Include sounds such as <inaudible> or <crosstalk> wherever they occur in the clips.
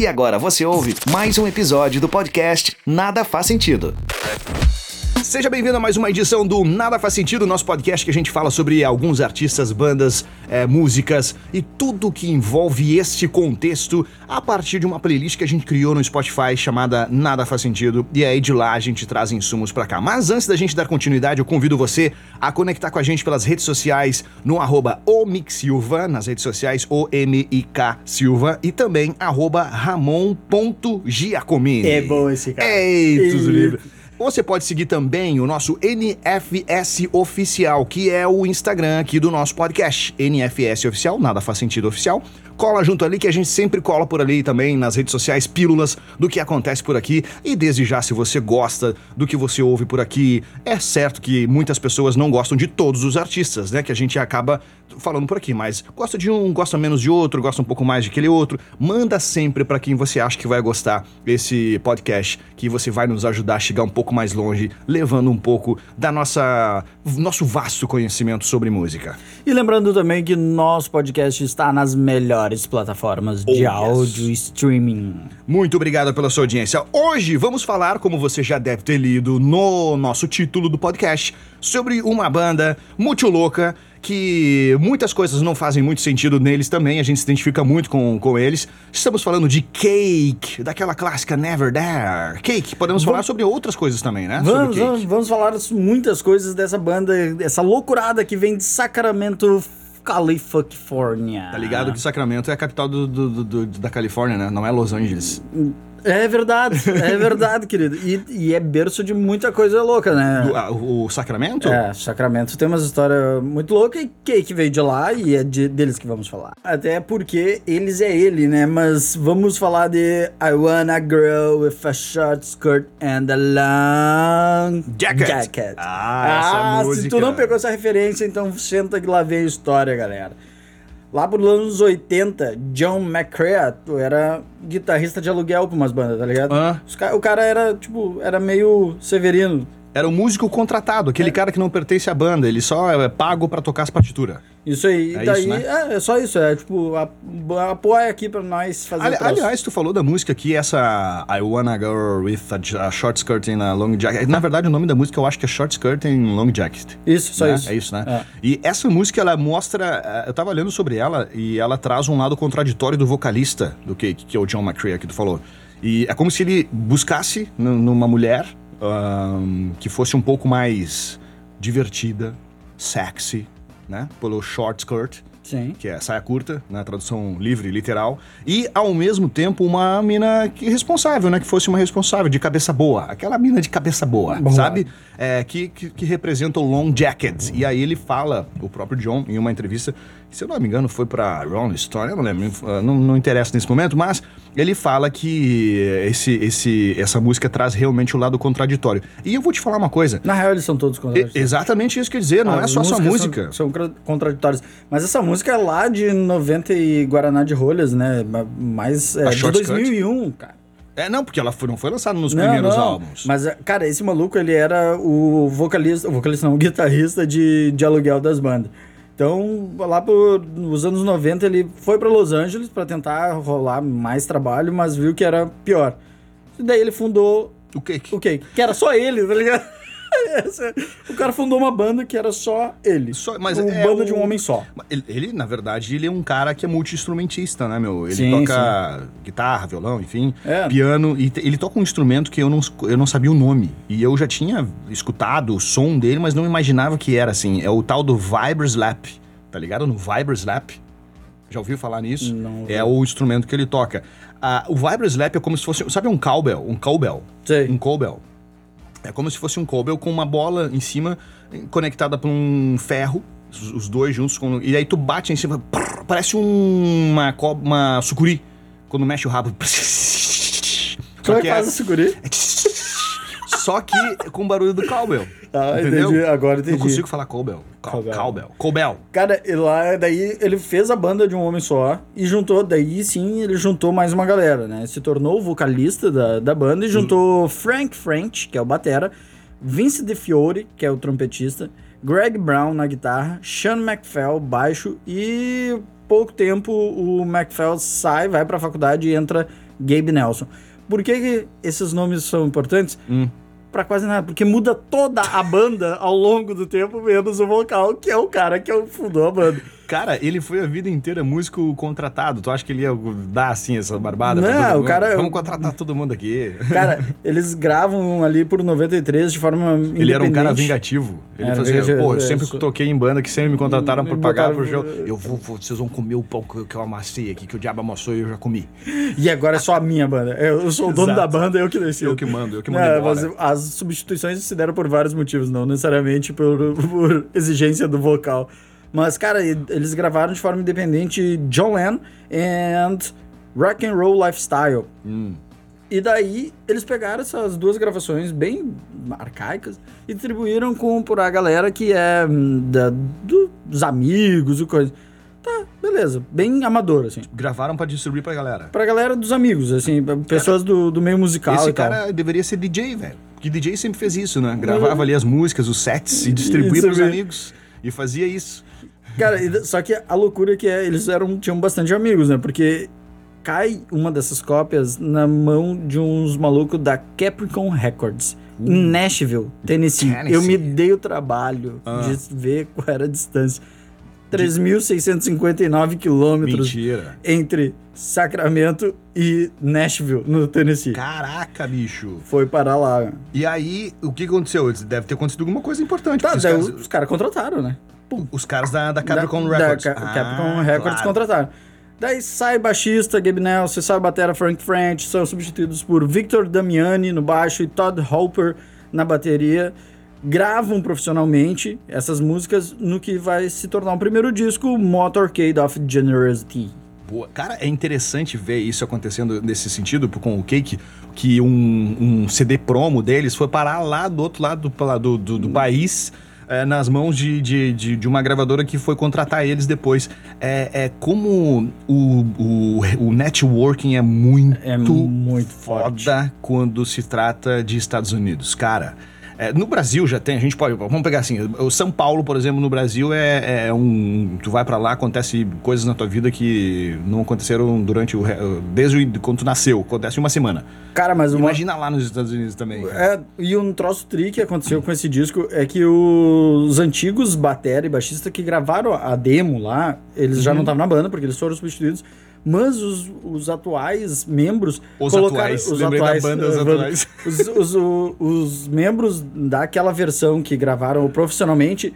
E agora você ouve mais um episódio do podcast Nada Faz Sentido. Seja bem-vindo a mais uma edição do Nada Faz Sentido, nosso podcast que a gente fala sobre alguns artistas, bandas, é, músicas e tudo que envolve este contexto a partir de uma playlist que a gente criou no Spotify chamada Nada Faz Sentido e aí de lá a gente traz insumos pra cá. Mas antes da gente dar continuidade, eu convido você a conectar com a gente pelas redes sociais no arroba Silva, nas redes sociais O-M-I-K Silva e também arroba Ramon.giacomini. É bom esse cara. Ei, tudo livre. Você pode seguir também o nosso NFS Oficial, que é o Instagram aqui do nosso podcast. NFS Oficial, nada faz sentido oficial. Cola junto ali que a gente sempre cola por ali também nas redes sociais pílulas do que acontece por aqui. E desde já, se você gosta do que você ouve por aqui, é certo que muitas pessoas não gostam de todos os artistas, né? Que a gente acaba falando por aqui, mas gosta de um, gosta menos de outro, gosta um pouco mais de aquele outro. Manda sempre para quem você acha que vai gostar esse podcast, que você vai nos ajudar a chegar um pouco mais longe, levando um pouco da nossa nosso vasto conhecimento sobre música. E lembrando também que nosso podcast está nas melhores plataformas de Oh, áudio streaming. Muito obrigado pela sua audiência. Hoje vamos falar, como você já deve ter lido no nosso título do podcast, sobre uma banda muito louca que muitas coisas não fazem muito sentido neles também, a gente se identifica muito com, com eles. Estamos falando de Cake, daquela clássica Never There. Cake, podemos falar sobre outras coisas também, né? Vamos, vamos, vamos falar muitas coisas dessa banda, essa loucurada que vem de Sacramento, Califórnia. Tá ligado que Sacramento é a capital do- do- do- da Califórnia, né? Não é Los Angeles. É verdade, é verdade, <laughs> querido. E, e é berço de muita coisa louca, né? Do- ah, o, Sacramento? É, Sacramento tem umas histórias muito loucas e Cake veio de lá e é de- deles que vamos falar. Até porque eles é ele, né? Mas vamos falar de I Wanna Girl with a Short Skirt and a Long Jacket. Ah, essa Ah, se música. tu não pegou essa referência, então senta que lá vem a história, galera. Lá por anos 80, John McCrea era guitarrista de aluguel pra umas bandas, tá ligado? Ah. Ca- O cara era, tipo, era meio severino. Era o músico contratado, É. aquele cara que não pertence à banda, ele só é pago pra tocar as partituras. Isso aí. É daí, isso, né? é, é só isso. É tipo, apoia aqui pra nós fazer Ali- aliás, tu falou da música aqui, essa I Wanna Girl with a, Short Skirt and a Long Jacket. Na verdade, o nome da música eu acho que é Short Skirt and Long Jacket. Isso, só né? isso. É isso, né? É. E essa música, ela mostra. eh, Eu tava lendo sobre ela e ela traz um lado contraditório do vocalista do Cake, que é o John McCrea, que tu falou. E é como se ele buscasse numa mulher ahn, que fosse um pouco mais divertida, sexy, né? Pelo short skirt Sim. que é saia curta, na tradução livre, literal, e ao mesmo tempo uma mina que responsável, né? Que fosse uma responsável, de cabeça boa. Aquela mina de cabeça boa, Boa. sabe? É, que, que, que representa o Long Jacket. E aí ele fala, o próprio John, em uma entrevista, se eu não me engano, foi pra Rolling Stone, eu não lembro, uh, não, não interessa nesse momento, mas ele fala que esse, esse, essa música traz realmente o lado contraditório. E eu vou te falar uma coisa. Na real, eles são todos e- contraditórios. exatamente isso que eu ia dizer, não é As só essa músicas música. São, são contraditórias. Mas essa música é lá de 90 e Guaraná de Rolhas, né? Ma- Mais. É, de Short Skirt? 2001, cara. É, não, porque ela foi- não foi lançada nos Não, primeiros não. álbuns. Mas, cara, esse maluco, ele era o vocalista, o vocalista não, o guitarrista de, de aluguel das bandas. Então, lá por, nos anos 90, ele foi pra Los Angeles pra tentar rolar mais trabalho, mas viu que era pior. E daí ele fundou O Cake. o quê? Que era só ele, tá ligado? <laughs> O cara fundou uma banda que era só ele. Só- mas uma é banda o- de um homem só. Ele, ele, na verdade, ele é um cara que é multi-instrumentista, né, meu? Ele Sim, toca guitarra, violão, enfim, É. piano. E ele toca um instrumento que eu não, eu não sabia o nome. E eu já tinha escutado o som dele, mas não imaginava que era assim. É o tal do Vibroslap, tá ligado? No Vibroslap. Já ouviu falar nisso? Não É o instrumento que ele toca. Ah, o Vibroslap é como se fosse, sabe um cowbell? Um cowbell. Sei. Um cowbell. É como se fosse um cowbell com uma bola em cima eh, conectada por um ferro, os, dois juntos, com- e aí tu bate em cima, prrr, parece um- uma, uma sucuri, quando mexe o rabo. <laughs> Como é que faz é, esse guri? Só que com o barulho do cowbell. Ah, entendeu? entendi, agora entendi. Não consigo falar cowbell. Cow- Cowbell. Cowbell. Cowbell. Cara, lá, daí ele fez a banda de um homem só e juntou, daí sim ele juntou mais uma galera, né? Se tornou o vocalista da, da banda e juntou Frank French, que é o batera, Vince DeFiore, que é o trompetista, Greg Brown na guitarra, Sean McPhail, baixo e pouco tempo o McFell sai, vai pra faculdade e entra Gabe Nelson. Por que, que esses nomes são importantes? Hum. Pra quase nada, porque muda toda a banda ao longo do tempo, menos o vocal, que é o cara que fundou a banda. Cara, ele foi a vida inteira músico contratado. Tu acha que ele ia dar assim essa barbada? Não, todo o cara- Vamos contratar todo mundo aqui. <laughs> Cara, eles gravam ali por 93 de forma Ele era um cara vingativo. Ele Era fazia, pô, eu é, sempre isso. toquei em banda que sempre me contrataram Me pra pagar pro show. Eu vou, vocês vão comer o pão que eu- amassei aqui, que o diabo amassou e eu já comi. E agora é só a minha banda. Eu sou o dono Exato. da banda, eu que decido. Eu que mando, eu que mando embora. mas as substituições se deram por vários motivos, não necessariamente por, <laughs> por exigência do vocal. Mas, cara, eles gravaram de forma independente John Lennon and Rock and Roll Lifestyle. Hum. E daí eles pegaram essas duas gravações bem arcaicas e distribuíram com por a galera que é hum, da- dos amigos e coisa. Tá, beleza. Bem amador, assim. Gravaram pra distribuir pra galera. Pra galera dos amigos, assim, pessoas do, do meio musical Esse e tal. cara deveria ser DJ, velho. Que DJ sempre fez isso, né? Gravava ali as músicas, os sets e distribuía pros amigos. E fazia isso. Cara, só que a loucura que é, eles eram, tinham bastante amigos, né? Porque cai uma dessas cópias na mão de uns malucos da Capricorn Records, em Nashville, Tennessee. Hum. Tennessee. Eu me dei o trabalho Ah. de ver qual era a distância. 3.659 quilômetros Mentira. entre Sacramento e Nashville, no Tennessee. Caraca, bicho. Foi parar lá. E aí, o que aconteceu? Deve ter acontecido alguma coisa importante. Tá, porque daí os, os, caras, caras contrataram, né? os caras da, da Capricorn da, Records. Da Ca- Ah, Capricorn Records claro. contrataram. Daí sai baixista Gabe Nelson, sai batera Frank French, são substituídos por Victor Damiani no baixo e Todd Hopper na bateria. Gravam profissionalmente essas músicas no que vai se tornar o primeiro disco, Motorcade of Generosity. Boa. Cara, é interessante ver isso acontecendo nesse sentido com o Cake, que um, um CD promo deles foi parar lá do outro lado do, do, do- do país. é, nas mãos de, de, de, de uma gravadora que foi contratar eles depois. É, é como o, o, o networking é muito, É muito forte. foda quando se trata de Estados Unidos. Cara, é, no Brasil já tem, a gente pode. Vamos pegar assim, o São Paulo, por exemplo, no Brasil é, é um. Tu vai pra lá, acontece coisas na tua vida que não aconteceram durante o. Desde quando tu nasceu, acontece uma semana. Cara, mas uma, Imagina lá nos Estados Unidos também. É, e um troço tri que aconteceu com esse disco é que os antigos batera e baixista que gravaram a demo lá, eles Uhum. já não estavam na banda, porque eles foram substituídos. Mas os, os atuais membros. Os atuais, lembrei da banda, os eh, atuais. Os, os, o- os membros daquela versão que gravaram profissionalmente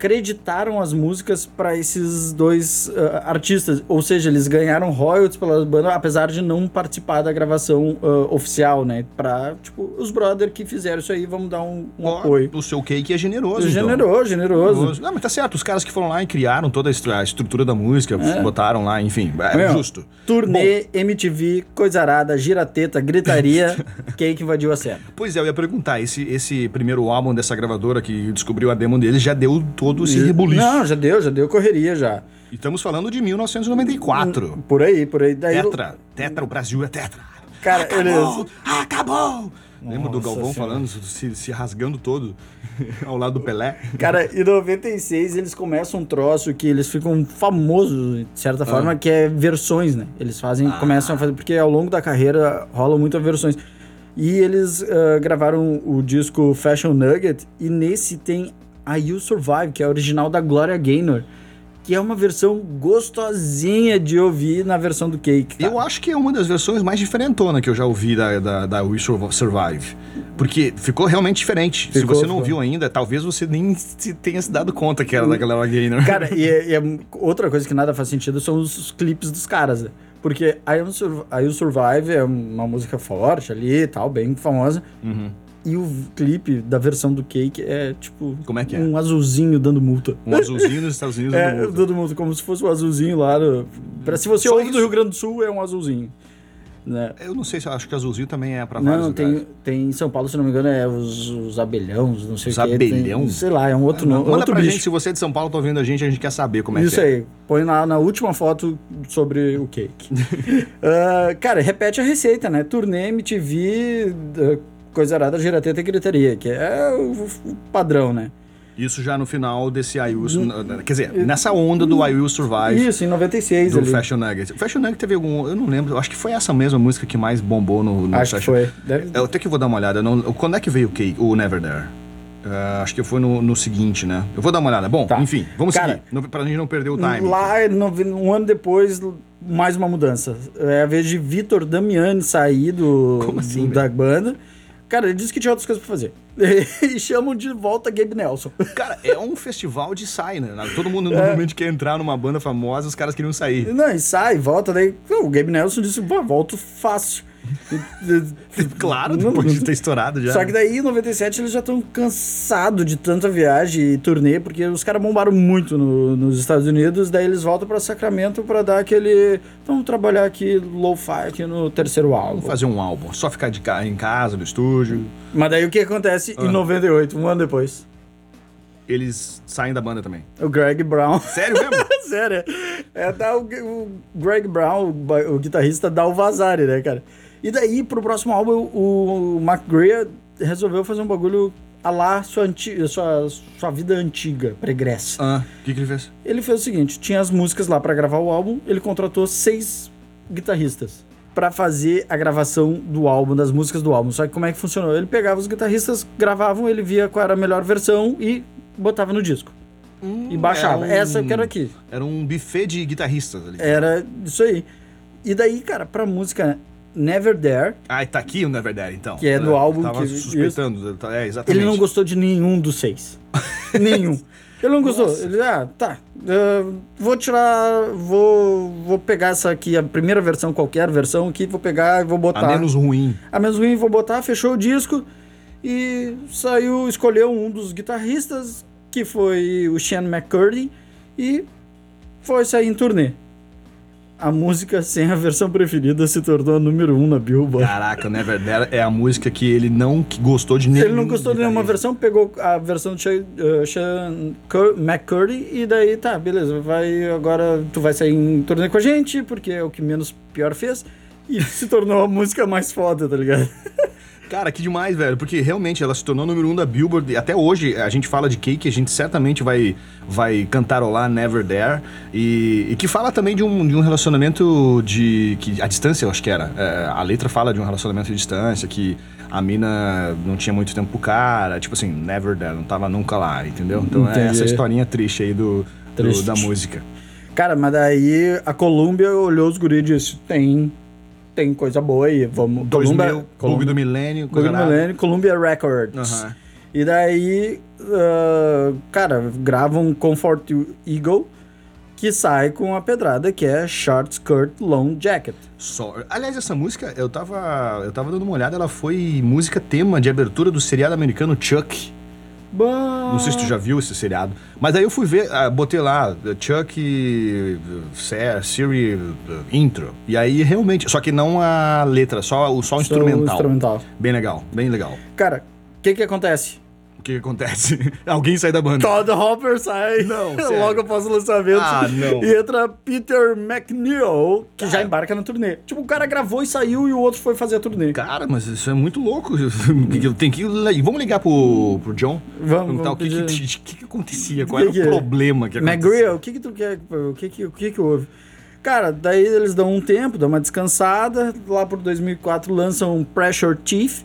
creditaram as músicas para esses dois ah, artistas, ou seja, eles ganharam royalties pela banda, apesar de não participar da gravação ah, oficial, né? Pra, tipo, os brother que fizeram isso aí, vamos dar um, um Ó, apoio. O seu cake é generoso. então. Generoso, generoso. Não, mas tá certo. Os caras que foram lá e criaram toda a estru- a estrutura da música, É. botaram lá, enfim. É Meu, justo. Turnê, MTV, coisa arada, girateta, gritaria, <laughs> quem que invadiu a cena? Pois é, eu ia perguntar, esse, esse primeiro álbum dessa gravadora que descobriu a demo deles já deu todo esse rebuliço. Não, já deu, já deu correria já. E estamos falando de 1994. Por aí, por aí. Daí, Tetra, Tetra, o Brasil é Tetra. Cara, acabou, eles- acabou. Lembra do Galvão Senhora. falando, se, se rasgando todo <laughs> ao lado do Pelé? Cara, em 96 eles começam um troço que eles ficam famosos, de certa forma, que é versões, né? Eles fazem, começam a fazer, porque ao longo da carreira rolam muitas versões. E eles ah, gravaram o disco Fashion Nugget, e nesse tem a You Survive, que é a original da Gloria Gaynor, que é uma versão gostosinha de ouvir na versão do Cake. cara. Eu acho que é uma das versões mais diferentonas que eu já ouvi da, da, da We Survive. Porque ficou realmente diferente. se Ficou, você não ficou. ouviu ainda, talvez você nem se tenha se dado conta que era da galera gamer. Cara, e, é- e é outra coisa que nada faz sentido são os, os clipes dos caras, né? Porque I You Survive é uma música forte ali e tal, bem famosa. Uhum. E o clipe da versão do Cake é tipo. Como é que é? Um azulzinho dando multa. Um azulzinho nos Estados Unidos. <laughs> É, dando multa. dando multa, como se fosse o azulzinho lá. Do, pra, se você Só ouve isso? do Rio Grande do Sul, é um azulzinho. Né? Eu não sei se eu acho que azulzinho também é pra vários Não, tem, tem em São Paulo, se não me engano, é os, os abelhões, não sei Os o quê. Tem- abelhão? sei lá, é um outro nome. Manda outro pra bicho. gente, se você é de São Paulo, tá ouvindo a gente, a gente quer saber como é Isso que é. aí, põe na, na última foto sobre o cake. <laughs> Ah, cara, repete a receita, né? Turnê, MTV, ah, coisa arada, girateta e gritaria, que é o, o padrão, né? Isso já no final desse I Will... Quer dizer, nessa onda do I Will Survive. Isso, em 96 Do ali. Fashion Nugget. O Fashion Nugget teve algum. Eu não lembro. Acho que foi essa mesma música que mais bombou no, no Acho que Fashion. foi. Deve- Eu até que vou dar uma olhada. Não, quando é que veio o, o Never There? Ah, acho que foi no, no seguinte, né? Eu vou dar uma olhada. Bom, Tá. enfim, vamos Cara, seguir. Pra gente não perder o time. Lá, nove- um ano depois, mais uma mudança. É a vez de Vitor Damiani sair do, Como assim, do- da banda. Cara, ele disse que tinha outras coisas pra fazer. <laughs> e chamam de volta Gabe Nelson. Cara, é um festival de sai, né? Todo É. mundo normalmente quer entrar numa banda famosa, os caras queriam sair. Não, e sai, volta, daí. O Gabe Nelson disse, pô, volto fácil. <laughs> Claro, Não- depois de ter estourado já. Só que daí, em 97, eles já estão cansados de tanta viagem e turnê, porque os caras bombaram muito no- nos Estados Unidos, daí eles voltam pra Sacramento pra dar aquele. Vamos trabalhar aqui lo-fi aqui no terceiro álbum. Vamos fazer um álbum, só ficar de ca... em casa, no estúdio. Mas daí o que acontece Ah. em 98, um ano depois? Eles saem da banda também. O Greg Brown. Sério mesmo? <laughs> Sério, é dar o, o Greg Brown, o, o guitarrista, dá o Vazari, né, cara? E daí, pro próximo álbum, o, o resolveu fazer um bagulho a lá sua, anti, sua, sua vida antiga, pregressa. Ah, o que, que ele fez? Ele fez o seguinte: tinha as músicas lá pra gravar o álbum, ele contratou seis guitarristas pra fazer a gravação do álbum, das músicas do álbum. Só que como é que funcionou? Ele pegava os guitarristas, gravavam, ele via qual era a melhor versão e botava no disco. e baixava. um- Essa eu quero aqui. Era um buffet de guitarristas ali. Era isso aí. E daí, cara, pra música Never There, Ah, tá aqui o Never There, então. Que é do Eu álbum Tava que- suspeitando. É, exatamente. ele não gostou de nenhum dos seis. <laughs> nenhum. Ele não gostou. Nossa. Ele, ah, tá. eh, vou tirar. Vou, vou pegar essa aqui, a primeira versão, qualquer versão aqui, vou pegar e vou botar. A menos ruim. A menos ruim, vou botar, fechou o disco e saiu, escolheu um dos guitarristas, que foi o Sean McCurdy, e foi sair em turnê. A música sem a versão preferida se tornou a número um na Billboard. Caraca, Never There é a música que ele não que gostou de nenhum. Ele não gostou de nenhuma versão, pegou a versão de Sean, uh, Sean McCurdy e daí tá, beleza, vai agora tu vai sair em turnê com a gente, porque é o que menos pior fez. E <laughs> se tornou a música mais foda, tá ligado? <laughs> Cara, que demais, velho. Porque realmente ela se tornou número um da Billboard. E até hoje a gente fala de Cake, a gente certamente vai, vai cantarolar Never There. E, e que fala também de um, de um relacionamento de. que A distância, eu acho que era. É, a letra fala de um relacionamento de distância, que a mina não tinha muito tempo pro cara. Tipo assim, Never There, não tava nunca lá, entendeu? Então é Entendi. essa historinha triste aí do, do- da música. Cara, mas daí a Columbia olhou os guris e disse: tem, tem coisa boa aí, vamos. 2000, Clube do Milênio, Clube do. Millennium, Columbia Records. Aham. E daí, ah, cara, gravam Comfort Eagle, que sai com a pedrada que é Short Skirt Long Jacket. Só. Aliás, essa música, eu tava, eu tava dando uma olhada, ela foi música tema de abertura do seriado americano Chuck. Bom, Não sei se tu já viu esse seriado. Mas aí eu fui ver, ah, botei lá, Chuck, Ser- Siri, uh, intro. E aí realmente, só que não a letra, só, o- só o Só o instrumental. instrumental. Bem legal, bem legal. Cara, o que que acontece? O que, que acontece? <laughs> Alguém sai da banda. Todd Hopper sai Não, <laughs> logo após o lançamento. Ah, não. E entra Peter McNeil, que já embarca na turnê. Tipo, o cara gravou e saiu e o outro foi fazer a turnê. Cara, mas isso é muito louco. Tem <laughs> que, vamos ligar pro, pro John? Vamos, Perguntar vamos o que, que, que, que acontecia, qual era o é? problema que acontecia. McGreal, o que que tu quer? O que que, o que que houve? Cara, daí eles dão um tempo, dão uma descansada. Lá por 2004 lançam Pressure Chief,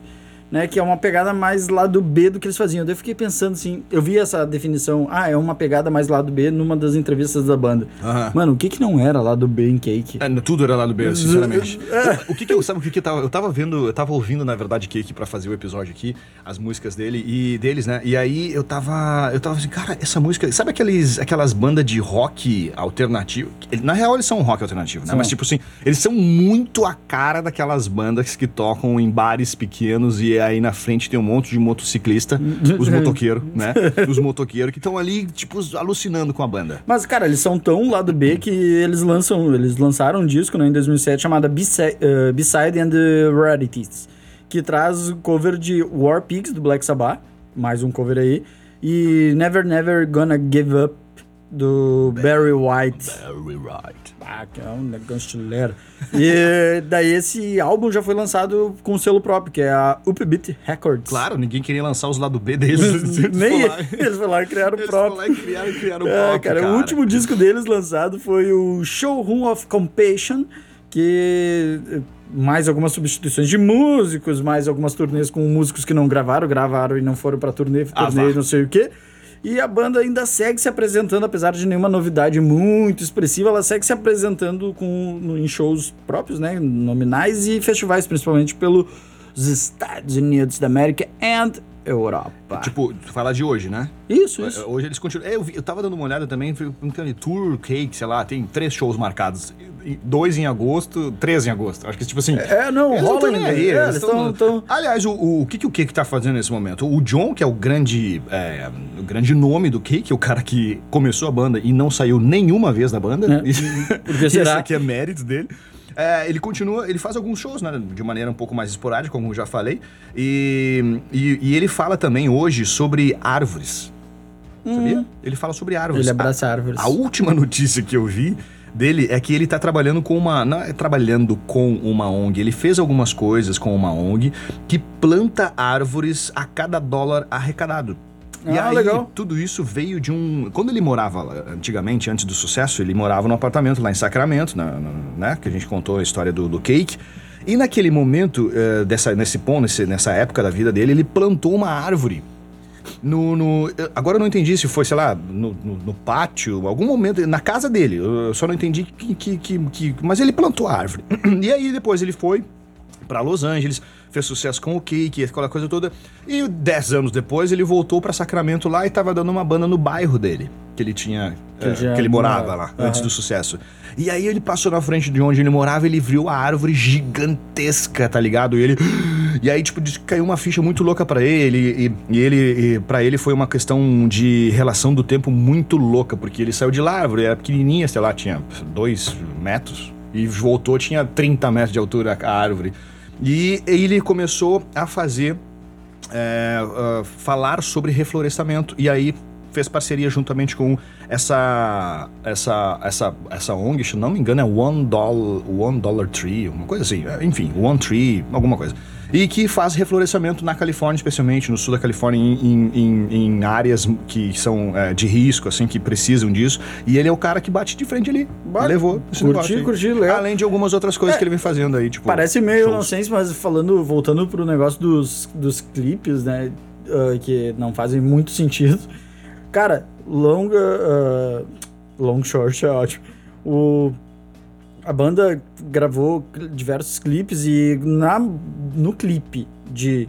né? Que é uma pegada mais lado B do que eles faziam. Daí eu fiquei pensando assim, eu vi essa definição, ah, é uma pegada mais lado B numa das entrevistas da banda. Aham. Mano, o que que não era lado B em Cake? É, tudo era lá do B, sinceramente. <laughs> É. O que que eu, sabe o que que eu tava, eu tava vendo, eu tava ouvindo, na verdade, Cake pra fazer o episódio aqui, as músicas dele e deles, né? E aí eu tava, eu tava assim, cara, essa música, sabe aqueles, aquelas bandas de rock alternativo? Na real eles são um rock alternativo, né? São. Mas tipo assim, eles são muito a cara daquelas bandas que tocam em bares pequenos e aí na frente tem um monte de motociclista, <laughs> os motoqueiros, né? Os motoqueiros que estão ali, tipo, alucinando com a banda. Mas, cara, eles são tão lado B que eles lançam, eles lançaram um disco né, em 2007 chamado Beside, uh, Beside and the Rarities, que traz o cover de War Pigs do Black Sabbath, mais um cover aí, e Never Never Gonna Give Up do Barry White. Very right. Ah, que é um negócio estileiro. <laughs> E daí esse álbum já foi lançado com um selo próprio, que é a Upbeat Records. Claro, ninguém queria lançar os lado B deles. Nem <laughs> Eles foram eles lá e criaram o Eles foram próprio. lá e criaram, criaram o É, próprio, cara, <laughs> o último disco deles lançado foi o Showroom of Compassion, que eh, mais algumas substituições de músicos, mais algumas turnês com músicos que não gravaram, gravaram e não foram pra turnê, Ah, turnê vá. não sei o quê. E a banda ainda segue se apresentando, apesar de nenhuma novidade muito expressiva, ela segue se apresentando com, em shows próprios, né, nominais e festivais, principalmente pelos Estados Unidos da América e Europa. Tipo, tu fala de hoje, né? isso, isso. Hoje eles continuam. É, eu, vi- eu tava dando uma olhada também, Tour Cake, sei lá, tem três shows marcados. Dois em agosto, três em agosto. Acho que tipo assim. É, não, eles rola aí, É, eles tão- Aliás, o, o, o que, que o Cake tá fazendo nesse momento? O John, que é o grande, é, o grande nome do Cake, o cara que começou a banda e não saiu nenhuma vez da banda. É. <laughs> Isso, Por que isso será? aqui é mérito dele. É, ele continua, ele faz alguns shows, né, de maneira um pouco mais esporádica, como eu já falei. E, e, e ele fala também hoje sobre árvores. Sabia? Ele fala sobre árvores. Hum. Ele abraça A- árvores. A última <laughs> notícia que eu vi dele é que ele tá trabalhando com uma. Não é trabalhando com uma ONG. Ele fez algumas coisas com uma ONG que planta árvores a cada dólar arrecadado. E Ah, aí, legal. tudo isso veio de um. Quando ele morava lá, antigamente, antes do sucesso, ele morava num apartamento lá em Sacramento, na- na- né? Que a gente contou a história do, do Cake. E naquele momento, eh, dessa, nesse ponto, nesse- nessa época da vida dele, ele plantou uma árvore no, no- agora eu não entendi se foi, sei lá, no, no- no pátio, algum momento, na casa dele. Eu só não entendi que. que, que, que- mas ele plantou a árvore. <clears throat> E aí depois ele foi pra Los Angeles, fez sucesso com o Cake, aquela coisa toda. E dez anos depois ele voltou pra Sacramento lá e tava dando uma banda no bairro dele. Que ele tinha. Que já que ele morava morava. lá, Aham. antes do sucesso. E aí ele passou na frente de onde ele morava, ele viu a árvore gigantesca, tá ligado? E ele. E aí, tipo, caiu uma ficha muito louca pra ele. E, e ele, pra ele foi uma questão de relação do tempo muito louca, porque ele saiu de lá, era pequenininha, sei lá, tinha dois metros. E voltou, tinha 30 metros de altura a árvore. E ele começou a fazer é, ah, falar sobre reflorestamento e aí fez parceria juntamente com essa essa essa essa ONG, se não me engano é One Dollar, One Dollar Tree, uma coisa assim, é, enfim, One Tree, alguma coisa. E que faz reflorestamento na Califórnia, especialmente no sul da Califórnia, em, em- em- áreas que são é, de risco, assim, que precisam disso. E ele é o cara que bate de frente ali. Bate. Levou. esse Curti, curti, legal. Além de algumas outras coisas É, que ele vem fazendo aí, tipo. Parece meio nonsense, mas falando, voltando pro negócio dos, dos clipes, né? ah, que não fazem muito sentido. Cara, longa. ah, long short é ótimo. O, a banda gravou diversos clipes e na, no clipe de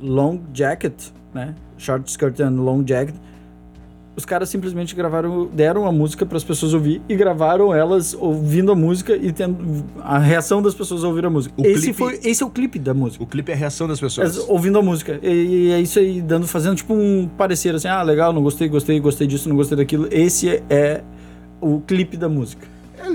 Long Jacket, né? Short Skirt and Long Jacket, os caras simplesmente gravaram, deram a música para as pessoas ouvir e gravaram elas ouvindo a música e tendo a reação das pessoas ao ouvir a música. O esse clipe- foi, esse é o clipe da música. O clipe é a reação das pessoas. Ouvindo a música. E, e é isso aí, dando, fazendo tipo um parecer assim, ah, legal, não gostei, gostei, gostei disso, não gostei daquilo. Esse é o clipe da música.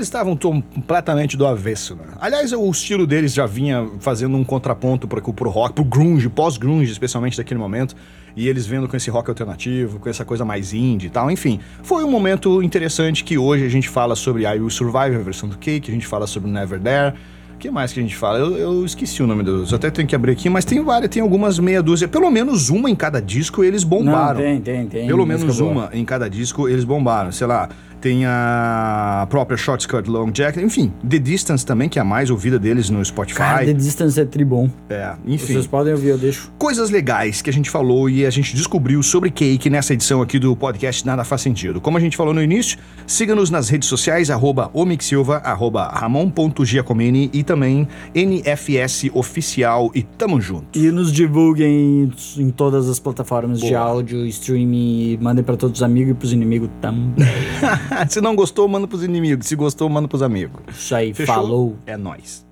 Eles estavam completamente do avesso, né? Aliás, o estilo deles já vinha fazendo um contraponto pro, pro rock, pro grunge, pós-grunge, especialmente daquele momento. E eles vendo com esse rock alternativo, com essa coisa mais indie e tal. Enfim, foi um momento interessante que hoje a gente fala sobre I Will Survive, a versão do Cake, a gente fala sobre Never There. O que mais que a gente fala? Eu, eu esqueci o nome dos. Até tenho que abrir aqui, mas tem várias, tem algumas meia dúzia. Pelo menos uma em cada disco eles bombaram. Não, tem, tem, tem. Pelo menos boa. uma em cada disco eles bombaram. Sei lá, tem a própria Short Skirt Long Jacket, enfim, The Distance também, que é a mais ouvida deles no Spotify. Cara, The Distance é tribom. É, enfim. Vocês podem ouvir, eu deixo. Coisas legais que a gente falou e a gente descobriu sobre Cake nessa edição aqui do podcast Nada Faz Sentido. Como a gente falou no início, siga-nos nas redes sociais, arroba omixsilva, arroba ramon.giacomini e também NFS Oficial e tamo junto. E nos divulguem em todas as plataformas de Boa. áudio, streaming, e mandem pra todos os amigos e pros inimigos também. <laughs> <laughs> Se não gostou, manda pros inimigos. Se gostou, manda pros amigos. Isso aí, Fechou? falou. É nóis.